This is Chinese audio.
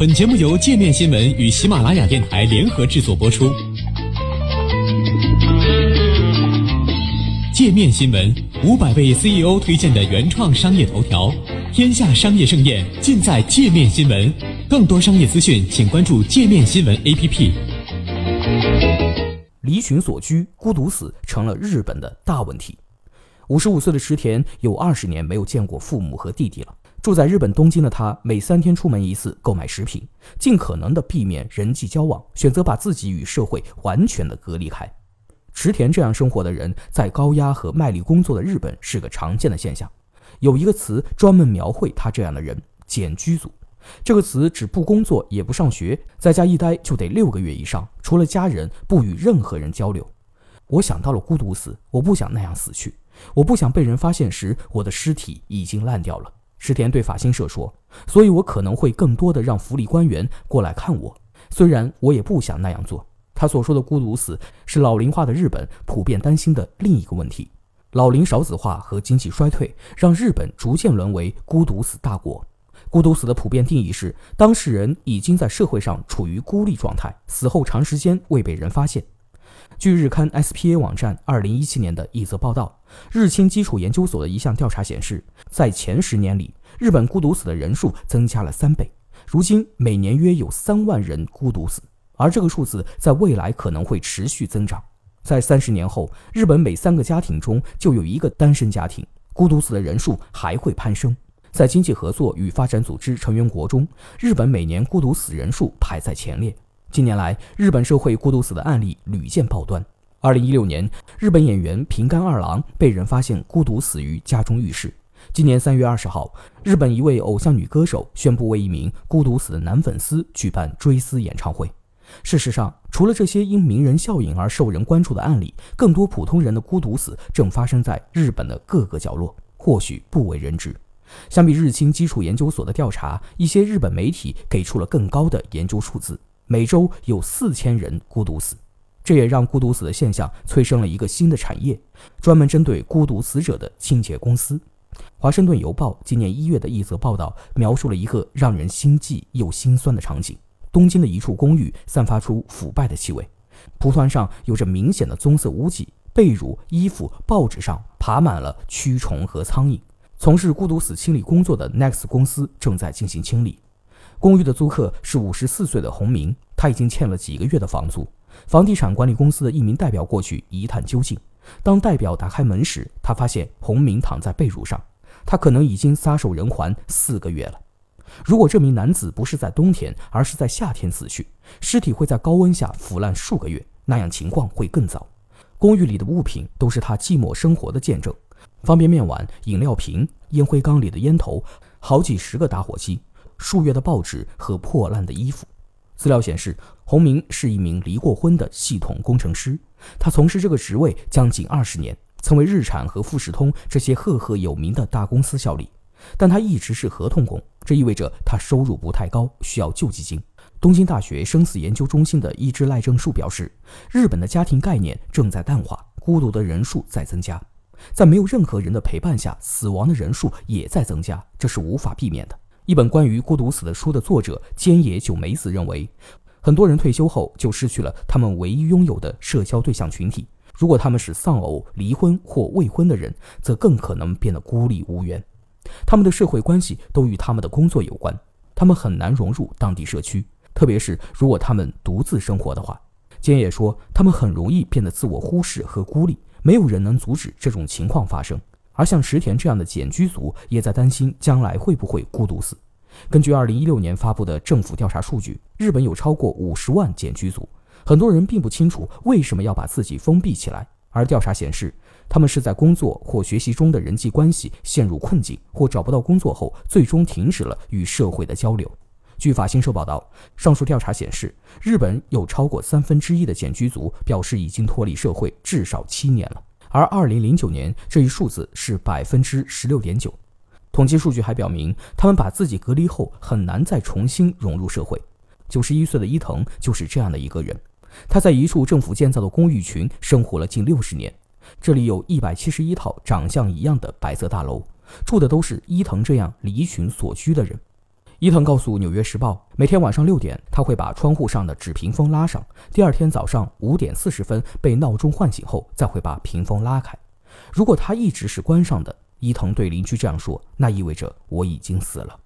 本节目由界面新闻与喜马拉雅电台联合制作播出。界面新闻五百位 CEO 推荐的原创商业头条，天下商业盛宴尽在界面新闻。更多商业资讯，请关注界面新闻 APP。离群所居，孤独死成了日本的大问题。五十五岁的池田有二十年没有见过父母和弟弟了。住在日本东京的他，每三天出门一次购买食品，尽可能的避免人际交往，选择把自己与社会完全的隔离开。池田这样生活的人，在高压和卖力工作的日本是个常见的现象。有一个词专门描绘他这样的人——简居族。这个词指不工作也不上学，在家一待就得六个月以上，除了家人不与任何人交流。我想到了孤独死，我不想那样死去，我不想被人发现时我的尸体已经烂掉了。石田对法新社说：“所以我可能会更多的让福利官员过来看我，虽然我也不想那样做。”他所说的孤独死是老龄化的日本普遍担心的另一个问题。老龄少子化和经济衰退让日本逐渐沦为孤独死大国。孤独死的普遍定义是当事人已经在社会上处于孤立状态，死后长时间未被人发现。据日刊 SPA 网站二零一七年的一则报道，日清基础研究所的一项调查显示，在前十年里，日本孤独死的人数增加了三倍，如今每年约有三万人孤独死，而这个数字在未来可能会持续增长。在三十年后，日本每三个家庭中就有一个单身家庭，孤独死的人数还会攀升。在经济合作与发展组织成员国中，日本每年孤独死人数排在前列。近年来，日本社会孤独死的案例屡见报端。二零一六年，日本演员平冈二郎被人发现孤独死于家中浴室。今年三月二十号，日本一位偶像女歌手宣布为一名孤独死的男粉丝举办追思演唱会。事实上，除了这些因名人效应而受人关注的案例，更多普通人的孤独死正发生在日本的各个角落，或许不为人知。相比日清基础研究所的调查，一些日本媒体给出了更高的研究数字。每周有四千人孤独死，这也让孤独死的现象催生了一个新的产业，专门针对孤独死者的清洁公司。华盛顿邮报今年一月的一则报道描述了一个让人心悸又心酸的场景：东京的一处公寓散发出腐败的气味，蒲团上有着明显的棕色污迹，被褥、衣服、报纸上爬满了蛆虫和苍蝇。从事孤独死清理工作的 Next 公司正在进行清理。公寓的租客是五十四岁的洪明，他已经欠了几个月的房租。房地产管理公司的一名代表过去一探究竟。当代表打开门时，他发现洪明躺在被褥上，他可能已经撒手人寰四个月了。如果这名男子不是在冬天，而是在夏天死去，尸体会在高温下腐烂数个月，那样情况会更糟。公寓里的物品都是他寂寞生活的见证：方便面碗、饮料瓶、烟灰缸里的烟头，好几十个打火机。数月的报纸和破烂的衣服。资料显示，洪明是一名离过婚的系统工程师，他从事这个职位将近二十年，曾为日产和富士通这些赫赫有名的大公司效力。但他一直是合同工，这意味着他收入不太高，需要救济金。东京大学生死研究中心的伊之赖正树表示，日本的家庭概念正在淡化，孤独的人数在增加，在没有任何人的陪伴下，死亡的人数也在增加，这是无法避免的。一本关于孤独死的书的作者菅野久美子认为，很多人退休后就失去了他们唯一拥有的社交对象群体。如果他们是丧偶、离婚或未婚的人，则更可能变得孤立无援。他们的社会关系都与他们的工作有关，他们很难融入当地社区，特别是如果他们独自生活的话。菅野说，他们很容易变得自我忽视和孤立，没有人能阻止这种情况发生。而像石田这样的简居族也在担心将来会不会孤独死。根据2016年发布的政府调查数据，日本有超过50万简居族，很多人并不清楚为什么要把自己封闭起来。而调查显示，他们是在工作或学习中的人际关系陷入困境，或找不到工作后最终停止了与社会的交流。据法新社报道，上述调查显示，日本有超过三分之一的简居族表示已经脱离社会至少七年了。而二零零九年这一数字是百分之十六点九。统计数据还表明，他们把自己隔离后很难再重新融入社会。九十一岁的伊藤就是这样的一个人，他在一处政府建造的公寓群生活了近六十年，这里有一百七十一套长相一样的白色大楼，住的都是伊藤这样离群所居的人。伊藤告诉《纽约时报》，每天晚上六点，他会把窗户上的纸屏风拉上；第二天早上五点四十分被闹钟唤醒后，再会把屏风拉开。如果他一直是关上的，伊藤对邻居这样说，那意味着我已经死了。